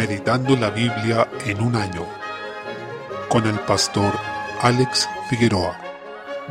Meditando la Biblia en un año con el pastor Alex Figueroa.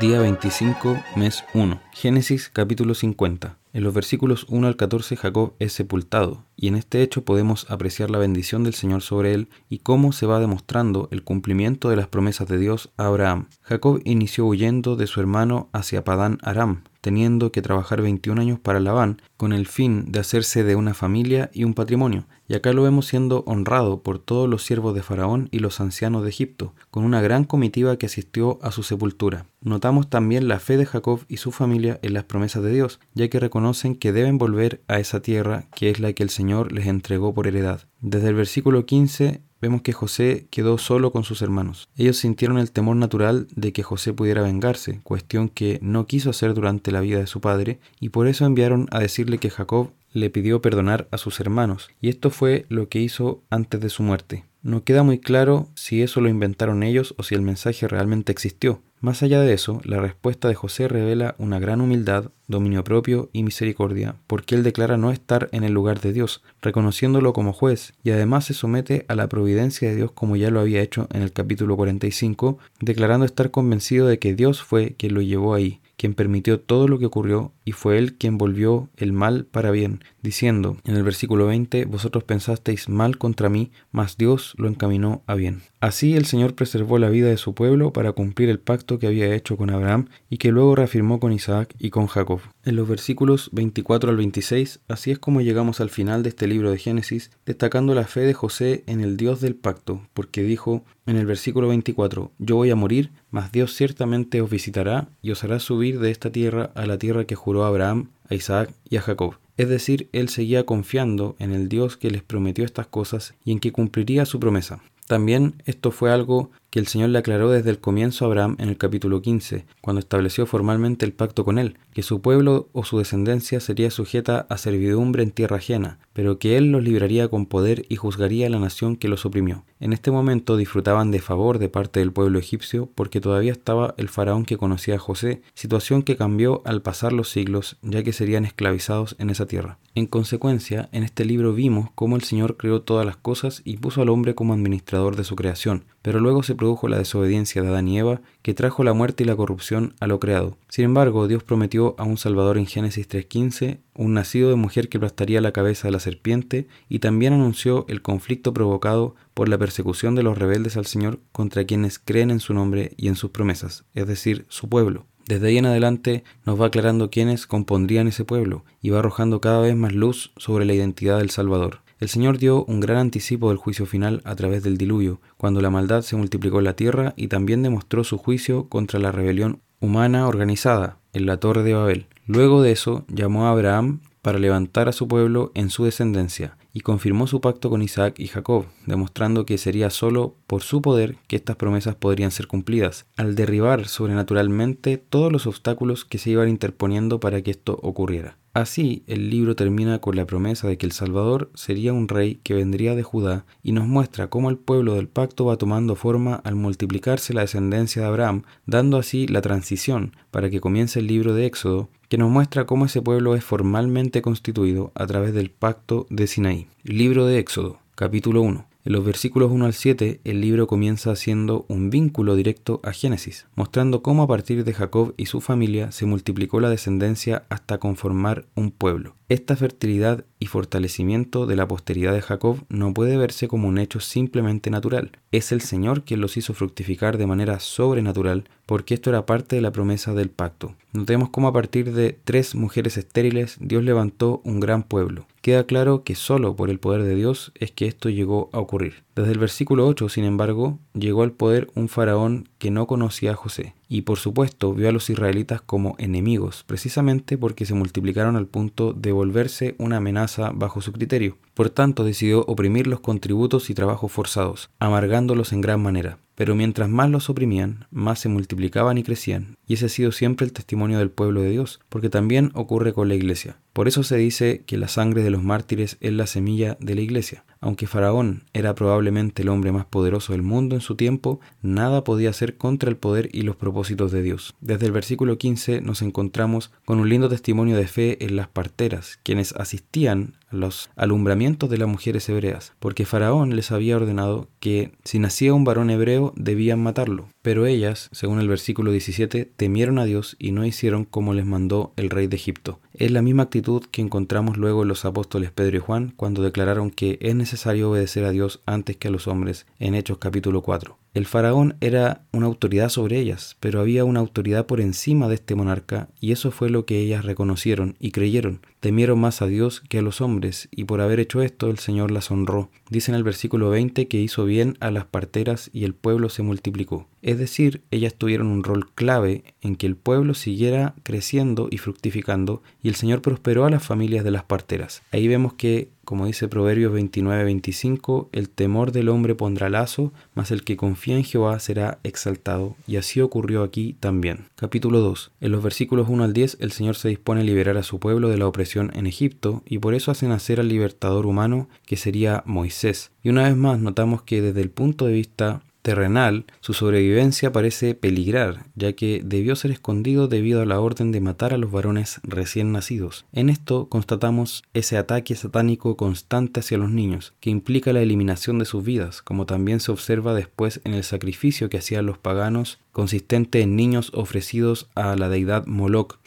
Día 25, mes 1. Génesis capítulo 50. En los versículos 1 al 14 Jacob es sepultado, y en este hecho podemos apreciar la bendición del Señor sobre él y cómo se va demostrando el cumplimiento de las promesas de Dios a Abraham. Jacob inició huyendo de su hermano hacia Padán Aram, teniendo que trabajar 21 años para Labán, con el fin de hacerse de una familia y un patrimonio. Y acá lo vemos siendo honrado por todos los siervos de Faraón y los ancianos de Egipto, con una gran comitiva que asistió a su sepultura. Notamos también la fe de Jacob y su familia en las promesas de Dios, ya que reconocen que deben volver a esa tierra que es la que el Señor les entregó por heredad. Desde el versículo 15 vemos que José quedó solo con sus hermanos. Ellos sintieron el temor natural de que José pudiera vengarse, cuestión que no quiso hacer durante la vida de su padre, y por eso enviaron a decirle que Jacob le pidió perdonar a sus hermanos, y esto fue lo que hizo antes de su muerte. No queda muy claro si eso lo inventaron ellos o si el mensaje realmente existió, más allá de eso, la respuesta de José revela una gran humildad, dominio propio y misericordia, porque él declara no estar en el lugar de Dios, reconociéndolo como juez, y además se somete a la providencia de Dios como ya lo había hecho en el capítulo 45, declarando estar convencido de que Dios fue quien lo llevó ahí, quien permitió todo lo que ocurrió, y fue él quien volvió el mal para bien, diciendo en el versículo 20, Vosotros pensasteis mal contra mí, mas Dios lo encaminó a bien. Así el Señor preservó la vida de su pueblo para cumplir el pacto que había hecho con Abraham y que luego reafirmó con Isaac y con Jacob. En los versículos 24 al 26, así es como llegamos al final de este libro de Génesis, destacando la fe de José en el Dios del pacto, porque dijo en el versículo 24, Yo voy a morir, mas Dios ciertamente os visitará y os hará subir de esta tierra a la tierra que juró a Abraham, a Isaac y a Jacob. Es decir, él seguía confiando en el Dios que les prometió estas cosas y en que cumpliría su promesa. También esto fue algo que el Señor le aclaró desde el comienzo a Abraham en el capítulo 15, cuando estableció formalmente el pacto con él, que su pueblo o su descendencia sería sujeta a servidumbre en tierra ajena, pero que él los libraría con poder y juzgaría a la nación que los oprimió. En este momento disfrutaban de favor de parte del pueblo egipcio porque todavía estaba el faraón que conocía a José, situación que cambió al pasar los siglos, ya que serían esclavizados en esa tierra. En consecuencia, en este libro vimos cómo el Señor creó todas las cosas y puso al hombre como administrador de su creación, pero luego se produjo la desobediencia de Adán y Eva, que trajo la muerte y la corrupción a lo creado. Sin embargo, Dios prometió a un Salvador en Génesis 3.15, un nacido de mujer que aplastaría la cabeza de la serpiente, y también anunció el conflicto provocado por la persecución de los rebeldes al Señor contra quienes creen en su nombre y en sus promesas, es decir, su pueblo. Desde ahí en adelante nos va aclarando quiénes compondrían ese pueblo y va arrojando cada vez más luz sobre la identidad del Salvador. El Señor dio un gran anticipo del juicio final a través del diluvio, cuando la maldad se multiplicó en la tierra y también demostró su juicio contra la rebelión humana organizada en la torre de Babel. Luego de eso llamó a Abraham para levantar a su pueblo en su descendencia, y confirmó su pacto con Isaac y Jacob, demostrando que sería solo por su poder que estas promesas podrían ser cumplidas, al derribar sobrenaturalmente todos los obstáculos que se iban interponiendo para que esto ocurriera. Así, el libro termina con la promesa de que el Salvador sería un rey que vendría de Judá y nos muestra cómo el pueblo del pacto va tomando forma al multiplicarse la descendencia de Abraham, dando así la transición para que comience el libro de Éxodo, que nos muestra cómo ese pueblo es formalmente constituido a través del pacto de Sinaí. Libro de Éxodo, capítulo 1. En los versículos 1 al 7, el libro comienza haciendo un vínculo directo a Génesis, mostrando cómo a partir de Jacob y su familia se multiplicó la descendencia hasta conformar un pueblo. Esta fertilidad y fortalecimiento de la posteridad de Jacob no puede verse como un hecho simplemente natural. Es el Señor quien los hizo fructificar de manera sobrenatural, porque esto era parte de la promesa del pacto. Notemos cómo a partir de tres mujeres estériles Dios levantó un gran pueblo. Queda claro que solo por el poder de Dios es que esto llegó a ocurrir. Desde el versículo 8, sin embargo, llegó al poder un faraón que no conocía a José y por supuesto vio a los israelitas como enemigos, precisamente porque se multiplicaron al punto de volverse una amenaza bajo su criterio. Por tanto, decidió oprimir los contributos y trabajos forzados, amargándolos en gran manera. Pero mientras más los oprimían, más se multiplicaban y crecían. Y ese ha sido siempre el testimonio del pueblo de Dios, porque también ocurre con la iglesia. Por eso se dice que la sangre de los mártires es la semilla de la iglesia. Aunque Faraón era probablemente el hombre más poderoso del mundo en su tiempo, nada podía hacer contra el poder y los propósitos de Dios. Desde el versículo 15 nos encontramos con un lindo testimonio de fe en las parteras, quienes asistían a los alumbramientos de las mujeres hebreas, porque Faraón les había ordenado que si nacía un varón hebreo debían matarlo. Pero ellas, según el versículo 17, temieron a Dios y no hicieron como les mandó el rey de Egipto. Es la misma actitud que encontramos luego en los apóstoles Pedro y Juan cuando declararon que es necesario obedecer a Dios antes que a los hombres en Hechos capítulo 4. El faraón era una autoridad sobre ellas, pero había una autoridad por encima de este monarca, y eso fue lo que ellas reconocieron y creyeron. Temieron más a Dios que a los hombres, y por haber hecho esto el Señor las honró. Dice en el versículo 20 que hizo bien a las parteras y el pueblo se multiplicó. Es decir, ellas tuvieron un rol clave en que el pueblo siguiera creciendo y fructificando, y el Señor prosperó a las familias de las parteras. Ahí vemos que como dice Proverbios 29-25, el temor del hombre pondrá lazo, mas el que confía en Jehová será exaltado. Y así ocurrió aquí también. Capítulo 2. En los versículos 1 al 10, el Señor se dispone a liberar a su pueblo de la opresión en Egipto, y por eso hace nacer al libertador humano, que sería Moisés. Y una vez más notamos que desde el punto de vista terrenal, su sobrevivencia parece peligrar, ya que debió ser escondido debido a la orden de matar a los varones recién nacidos. En esto constatamos ese ataque satánico constante hacia los niños, que implica la eliminación de sus vidas, como también se observa después en el sacrificio que hacían los paganos, consistente en niños ofrecidos a la deidad Moloch,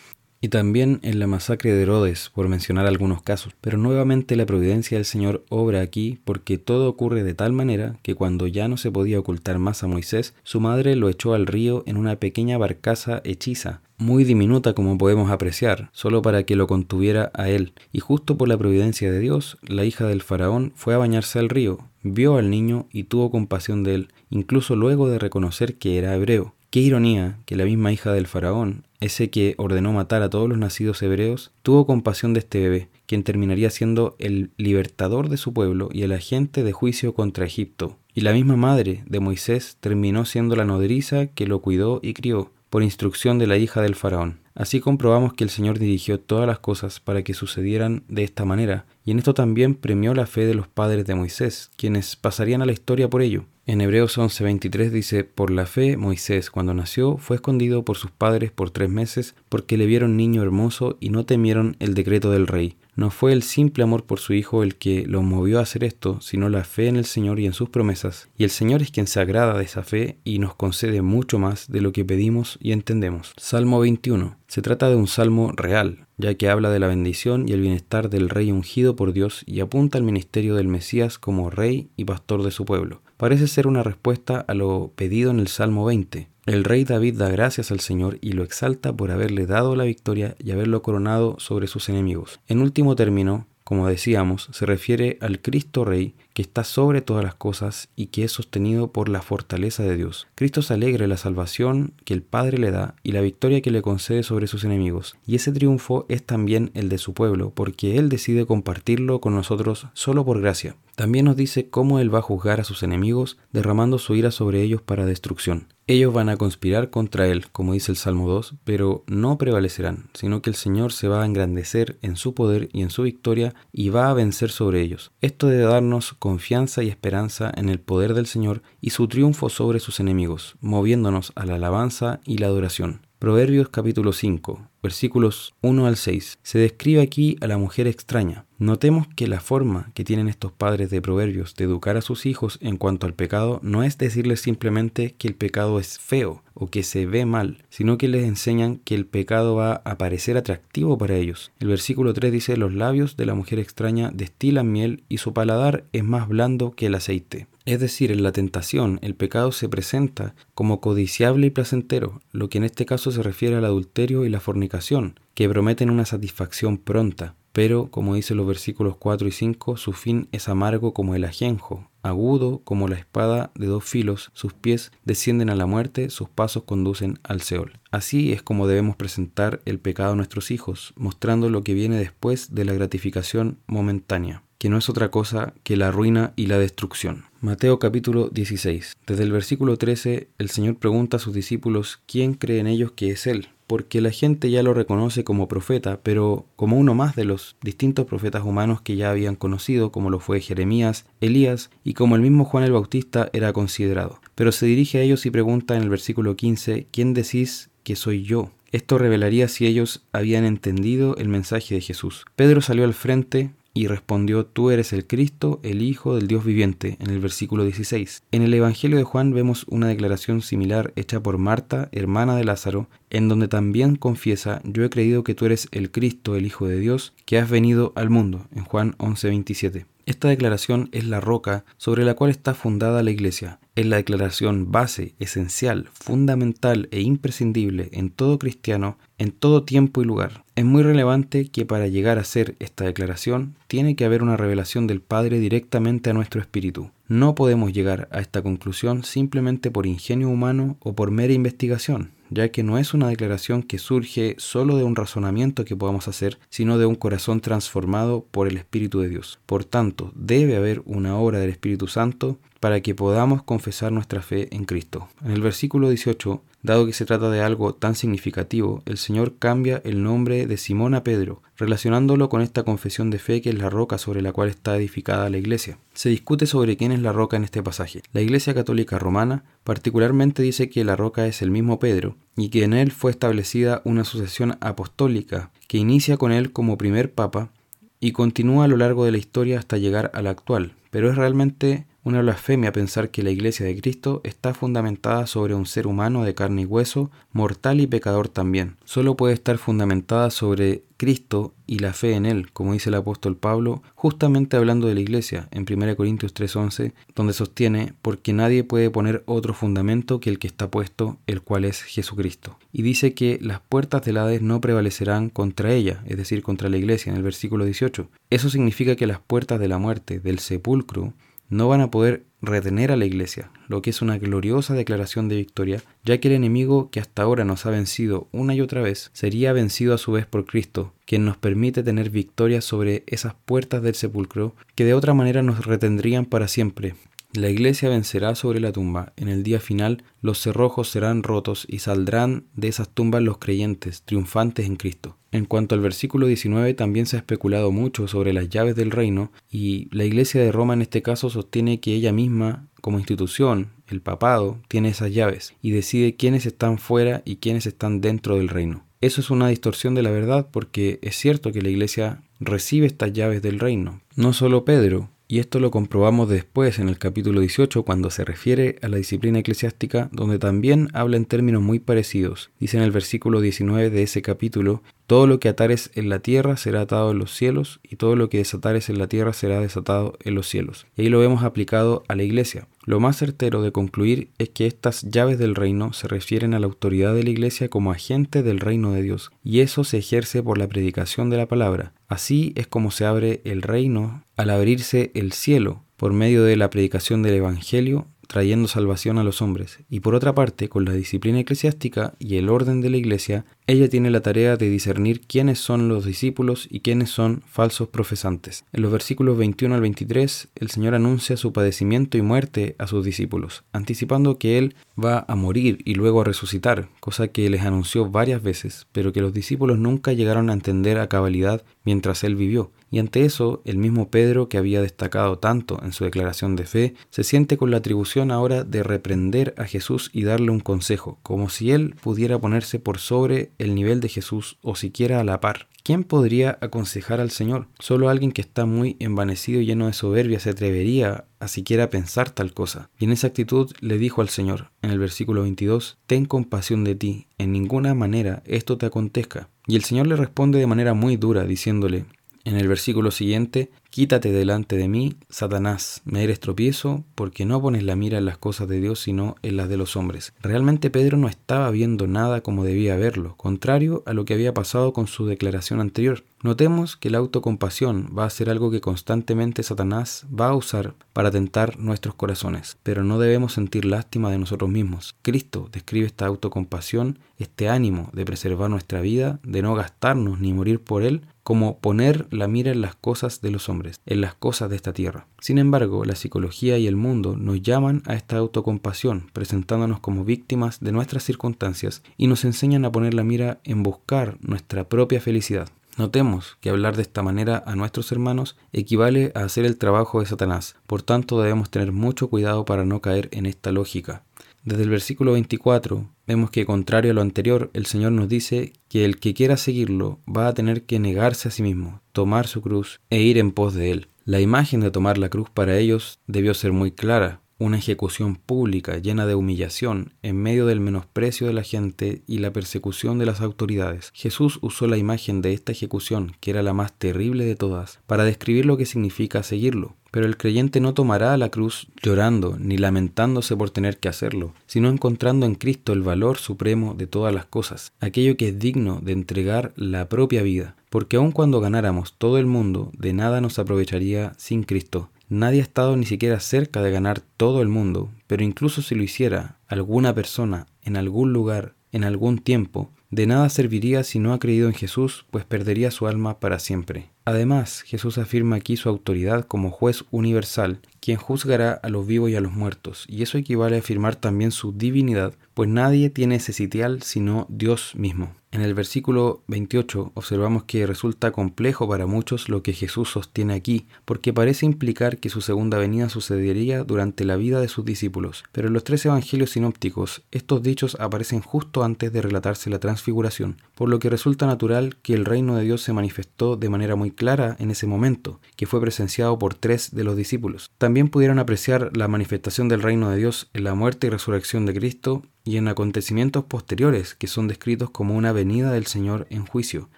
y también en la masacre de Herodes, por mencionar algunos casos. Pero nuevamente la providencia del Señor obra aquí porque todo ocurre de tal manera que cuando ya no se podía ocultar más a Moisés, su madre lo echó al río en una pequeña barcaza hechiza, muy diminuta como podemos apreciar, solo para que lo contuviera a él. Y justo por la providencia de Dios, la hija del faraón fue a bañarse al río, vio al niño y tuvo compasión de él, incluso luego de reconocer que era hebreo. Qué ironía que la misma hija del faraón, ese que ordenó matar a todos los nacidos hebreos, tuvo compasión de este bebé, quien terminaría siendo el libertador de su pueblo y el agente de juicio contra Egipto. Y la misma madre de Moisés terminó siendo la nodriza que lo cuidó y crió, por instrucción de la hija del faraón. Así comprobamos que el Señor dirigió todas las cosas para que sucedieran de esta manera, y en esto también premió la fe de los padres de Moisés, quienes pasarían a la historia por ello. En Hebreos 11:23 dice, por la fe Moisés cuando nació fue escondido por sus padres por tres meses porque le vieron niño hermoso y no temieron el decreto del rey. No fue el simple amor por su hijo el que lo movió a hacer esto, sino la fe en el Señor y en sus promesas. Y el Señor es quien se agrada de esa fe y nos concede mucho más de lo que pedimos y entendemos. Salmo 21. Se trata de un salmo real, ya que habla de la bendición y el bienestar del rey ungido por Dios y apunta al ministerio del Mesías como rey y pastor de su pueblo parece ser una respuesta a lo pedido en el Salmo 20. El rey David da gracias al Señor y lo exalta por haberle dado la victoria y haberlo coronado sobre sus enemigos. En último término, como decíamos, se refiere al Cristo Rey que está sobre todas las cosas y que es sostenido por la fortaleza de Dios. Cristo se alegra de la salvación que el Padre le da y la victoria que le concede sobre sus enemigos. Y ese triunfo es también el de su pueblo, porque Él decide compartirlo con nosotros solo por gracia. También nos dice cómo Él va a juzgar a sus enemigos, derramando su ira sobre ellos para destrucción. Ellos van a conspirar contra Él, como dice el Salmo 2, pero no prevalecerán, sino que el Señor se va a engrandecer en su poder y en su victoria y va a vencer sobre ellos. Esto debe darnos confianza y esperanza en el poder del Señor y su triunfo sobre sus enemigos, moviéndonos a la alabanza y la adoración. Proverbios capítulo 5, versículos 1 al 6. Se describe aquí a la mujer extraña. Notemos que la forma que tienen estos padres de proverbios de educar a sus hijos en cuanto al pecado no es decirles simplemente que el pecado es feo o que se ve mal, sino que les enseñan que el pecado va a parecer atractivo para ellos. El versículo 3 dice, los labios de la mujer extraña destilan miel y su paladar es más blando que el aceite. Es decir, en la tentación el pecado se presenta como codiciable y placentero, lo que en este caso se refiere al adulterio y la fornicación, que prometen una satisfacción pronta. Pero, como dicen los versículos 4 y 5, su fin es amargo como el ajenjo, agudo como la espada de dos filos, sus pies descienden a la muerte, sus pasos conducen al Seol. Así es como debemos presentar el pecado a nuestros hijos, mostrando lo que viene después de la gratificación momentánea que no es otra cosa que la ruina y la destrucción. Mateo capítulo 16. Desde el versículo 13, el Señor pregunta a sus discípulos quién cree en ellos que es Él, porque la gente ya lo reconoce como profeta, pero como uno más de los distintos profetas humanos que ya habían conocido, como lo fue Jeremías, Elías y como el mismo Juan el Bautista era considerado. Pero se dirige a ellos y pregunta en el versículo 15, ¿quién decís que soy yo? Esto revelaría si ellos habían entendido el mensaje de Jesús. Pedro salió al frente y respondió, Tú eres el Cristo, el Hijo del Dios viviente, en el versículo 16. En el Evangelio de Juan vemos una declaración similar hecha por Marta, hermana de Lázaro, en donde también confiesa, Yo he creído que tú eres el Cristo, el Hijo de Dios, que has venido al mundo, en Juan 11:27. Esta declaración es la roca sobre la cual está fundada la Iglesia. Es la declaración base, esencial, fundamental e imprescindible en todo cristiano, en todo tiempo y lugar. Es muy relevante que para llegar a ser esta declaración tiene que haber una revelación del Padre directamente a nuestro espíritu. No podemos llegar a esta conclusión simplemente por ingenio humano o por mera investigación ya que no es una declaración que surge solo de un razonamiento que podamos hacer, sino de un corazón transformado por el Espíritu de Dios. Por tanto, debe haber una obra del Espíritu Santo para que podamos confesar nuestra fe en Cristo. En el versículo 18, dado que se trata de algo tan significativo, el Señor cambia el nombre de Simón a Pedro, relacionándolo con esta confesión de fe que es la roca sobre la cual está edificada la iglesia. Se discute sobre quién es la roca en este pasaje. La Iglesia Católica Romana particularmente dice que la roca es el mismo Pedro y que en él fue establecida una sucesión apostólica que inicia con él como primer papa y continúa a lo largo de la historia hasta llegar a la actual, pero es realmente una blasfemia pensar que la Iglesia de Cristo está fundamentada sobre un ser humano de carne y hueso, mortal y pecador también. Solo puede estar fundamentada sobre Cristo y la fe en Él, como dice el apóstol Pablo, justamente hablando de la Iglesia, en 1 Corintios 3:11, donde sostiene, porque nadie puede poner otro fundamento que el que está puesto, el cual es Jesucristo. Y dice que las puertas del Hades no prevalecerán contra ella, es decir, contra la Iglesia, en el versículo 18. Eso significa que las puertas de la muerte, del sepulcro, no van a poder retener a la iglesia, lo que es una gloriosa declaración de victoria, ya que el enemigo que hasta ahora nos ha vencido una y otra vez, sería vencido a su vez por Cristo, quien nos permite tener victoria sobre esas puertas del sepulcro que de otra manera nos retendrían para siempre, la iglesia vencerá sobre la tumba. En el día final los cerrojos serán rotos y saldrán de esas tumbas los creyentes, triunfantes en Cristo. En cuanto al versículo 19, también se ha especulado mucho sobre las llaves del reino y la iglesia de Roma en este caso sostiene que ella misma, como institución, el papado, tiene esas llaves y decide quiénes están fuera y quiénes están dentro del reino. Eso es una distorsión de la verdad porque es cierto que la iglesia recibe estas llaves del reino. No solo Pedro, y esto lo comprobamos después en el capítulo 18 cuando se refiere a la disciplina eclesiástica, donde también habla en términos muy parecidos. Dice en el versículo 19 de ese capítulo, todo lo que atares en la tierra será atado en los cielos, y todo lo que desatares en la tierra será desatado en los cielos. Y ahí lo vemos aplicado a la iglesia. Lo más certero de concluir es que estas llaves del reino se refieren a la autoridad de la Iglesia como agente del reino de Dios, y eso se ejerce por la predicación de la palabra. Así es como se abre el reino al abrirse el cielo por medio de la predicación del Evangelio trayendo salvación a los hombres, y por otra parte, con la disciplina eclesiástica y el orden de la Iglesia, ella tiene la tarea de discernir quiénes son los discípulos y quiénes son falsos profesantes. En los versículos 21 al 23, el Señor anuncia su padecimiento y muerte a sus discípulos, anticipando que Él va a morir y luego a resucitar, cosa que les anunció varias veces, pero que los discípulos nunca llegaron a entender a cabalidad mientras Él vivió. Y ante eso, el mismo Pedro, que había destacado tanto en su declaración de fe, se siente con la atribución ahora de reprender a Jesús y darle un consejo, como si él pudiera ponerse por sobre el nivel de Jesús o siquiera a la par. ¿Quién podría aconsejar al Señor? Solo alguien que está muy envanecido y lleno de soberbia se atrevería a siquiera pensar tal cosa. Y en esa actitud le dijo al Señor, en el versículo 22, Ten compasión de ti, en ninguna manera esto te acontezca. Y el Señor le responde de manera muy dura, diciéndole, en el versículo siguiente, Quítate delante de mí, Satanás, me eres tropiezo, porque no pones la mira en las cosas de Dios, sino en las de los hombres. Realmente Pedro no estaba viendo nada como debía verlo, contrario a lo que había pasado con su declaración anterior. Notemos que la autocompasión va a ser algo que constantemente Satanás va a usar para tentar nuestros corazones, pero no debemos sentir lástima de nosotros mismos. Cristo describe esta autocompasión, este ánimo de preservar nuestra vida, de no gastarnos ni morir por él, como poner la mira en las cosas de los hombres en las cosas de esta tierra. Sin embargo, la psicología y el mundo nos llaman a esta autocompasión, presentándonos como víctimas de nuestras circunstancias y nos enseñan a poner la mira en buscar nuestra propia felicidad. Notemos que hablar de esta manera a nuestros hermanos equivale a hacer el trabajo de Satanás, por tanto debemos tener mucho cuidado para no caer en esta lógica. Desde el versículo 24 vemos que contrario a lo anterior, el Señor nos dice que el que quiera seguirlo va a tener que negarse a sí mismo, tomar su cruz e ir en pos de él. La imagen de tomar la cruz para ellos debió ser muy clara, una ejecución pública llena de humillación en medio del menosprecio de la gente y la persecución de las autoridades. Jesús usó la imagen de esta ejecución, que era la más terrible de todas, para describir lo que significa seguirlo. Pero el creyente no tomará la cruz llorando ni lamentándose por tener que hacerlo, sino encontrando en Cristo el valor supremo de todas las cosas, aquello que es digno de entregar la propia vida, porque aun cuando ganáramos todo el mundo, de nada nos aprovecharía sin Cristo. Nadie ha estado ni siquiera cerca de ganar todo el mundo, pero incluso si lo hiciera alguna persona en algún lugar, en algún tiempo, de nada serviría si no ha creído en Jesús, pues perdería su alma para siempre. Además, Jesús afirma aquí su autoridad como juez universal, quien juzgará a los vivos y a los muertos, y eso equivale a afirmar también su divinidad, pues nadie tiene ese sitial sino Dios mismo. En el versículo 28 observamos que resulta complejo para muchos lo que Jesús sostiene aquí, porque parece implicar que su segunda venida sucedería durante la vida de sus discípulos. Pero en los tres evangelios sinópticos, estos dichos aparecen justo antes de relatarse la transfiguración, por lo que resulta natural que el reino de Dios se manifestó de manera muy clara en ese momento, que fue presenciado por tres de los discípulos. También pudieron apreciar la manifestación del reino de Dios en la muerte y resurrección de Cristo y en acontecimientos posteriores que son descritos como una venida del Señor en juicio,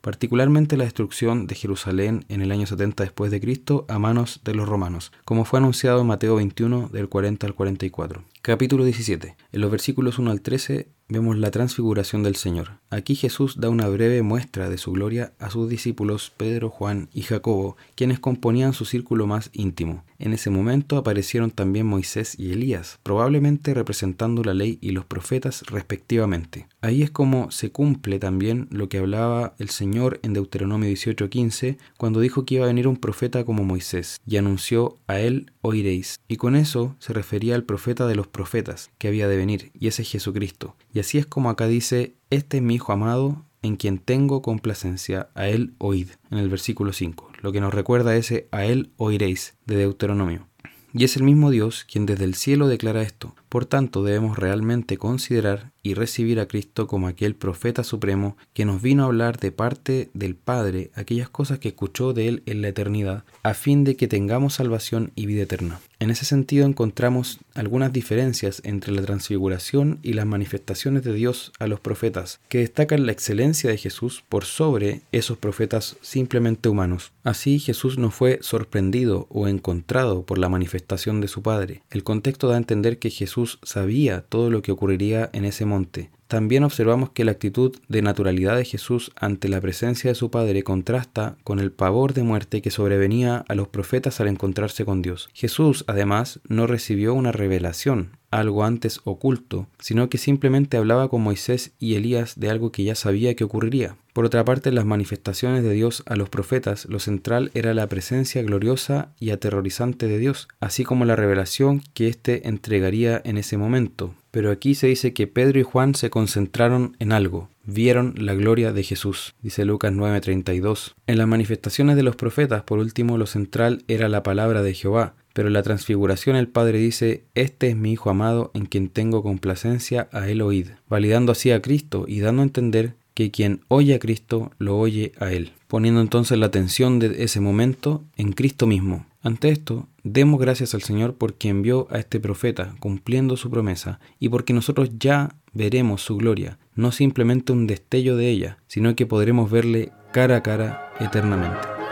particularmente la destrucción de Jerusalén en el año 70 después de Cristo a manos de los romanos, como fue anunciado en Mateo 21 del 40 al 44. Capítulo 17. En los versículos 1 al 13 vemos la transfiguración del Señor. Aquí Jesús da una breve muestra de su gloria a sus discípulos Pedro, Juan y Jacobo, quienes componían su círculo más íntimo. En ese momento aparecieron también Moisés y Elías, probablemente representando la ley y los profetas respectivamente. Ahí es como se cumple también lo que hablaba el Señor en Deuteronomio 18:15, cuando dijo que iba a venir un profeta como Moisés, y anunció a él oiréis. Y con eso se refería al profeta de los profetas que había de venir, y ese es Jesucristo. Y así es como acá dice, este es mi Hijo amado, en quien tengo complacencia, a él oíd, en el versículo 5, lo que nos recuerda ese a él oiréis de Deuteronomio. Y es el mismo Dios quien desde el cielo declara esto. Por tanto, debemos realmente considerar y recibir a Cristo como aquel profeta supremo que nos vino a hablar de parte del Padre aquellas cosas que escuchó de Él en la eternidad, a fin de que tengamos salvación y vida eterna. En ese sentido encontramos algunas diferencias entre la transfiguración y las manifestaciones de Dios a los profetas, que destacan la excelencia de Jesús por sobre esos profetas simplemente humanos. Así Jesús no fue sorprendido o encontrado por la manifestación de su Padre. El contexto da a entender que Jesús sabía todo lo que ocurriría en ese monte, también observamos que la actitud de naturalidad de Jesús ante la presencia de su Padre contrasta con el pavor de muerte que sobrevenía a los profetas al encontrarse con Dios. Jesús, además, no recibió una revelación, algo antes oculto, sino que simplemente hablaba con Moisés y Elías de algo que ya sabía que ocurriría. Por otra parte, en las manifestaciones de Dios a los profetas, lo central era la presencia gloriosa y aterrorizante de Dios, así como la revelación que éste entregaría en ese momento. Pero aquí se dice que Pedro y Juan se concentraron en algo, vieron la gloria de Jesús, dice Lucas 9:32. En las manifestaciones de los profetas, por último, lo central era la palabra de Jehová, pero en la transfiguración el Padre dice, Este es mi Hijo amado en quien tengo complacencia, a él oíd, validando así a Cristo y dando a entender que quien oye a Cristo lo oye a Él, poniendo entonces la atención de ese momento en Cristo mismo. Ante esto, demos gracias al Señor porque envió a este profeta cumpliendo su promesa y porque nosotros ya veremos su gloria, no simplemente un destello de ella, sino que podremos verle cara a cara eternamente.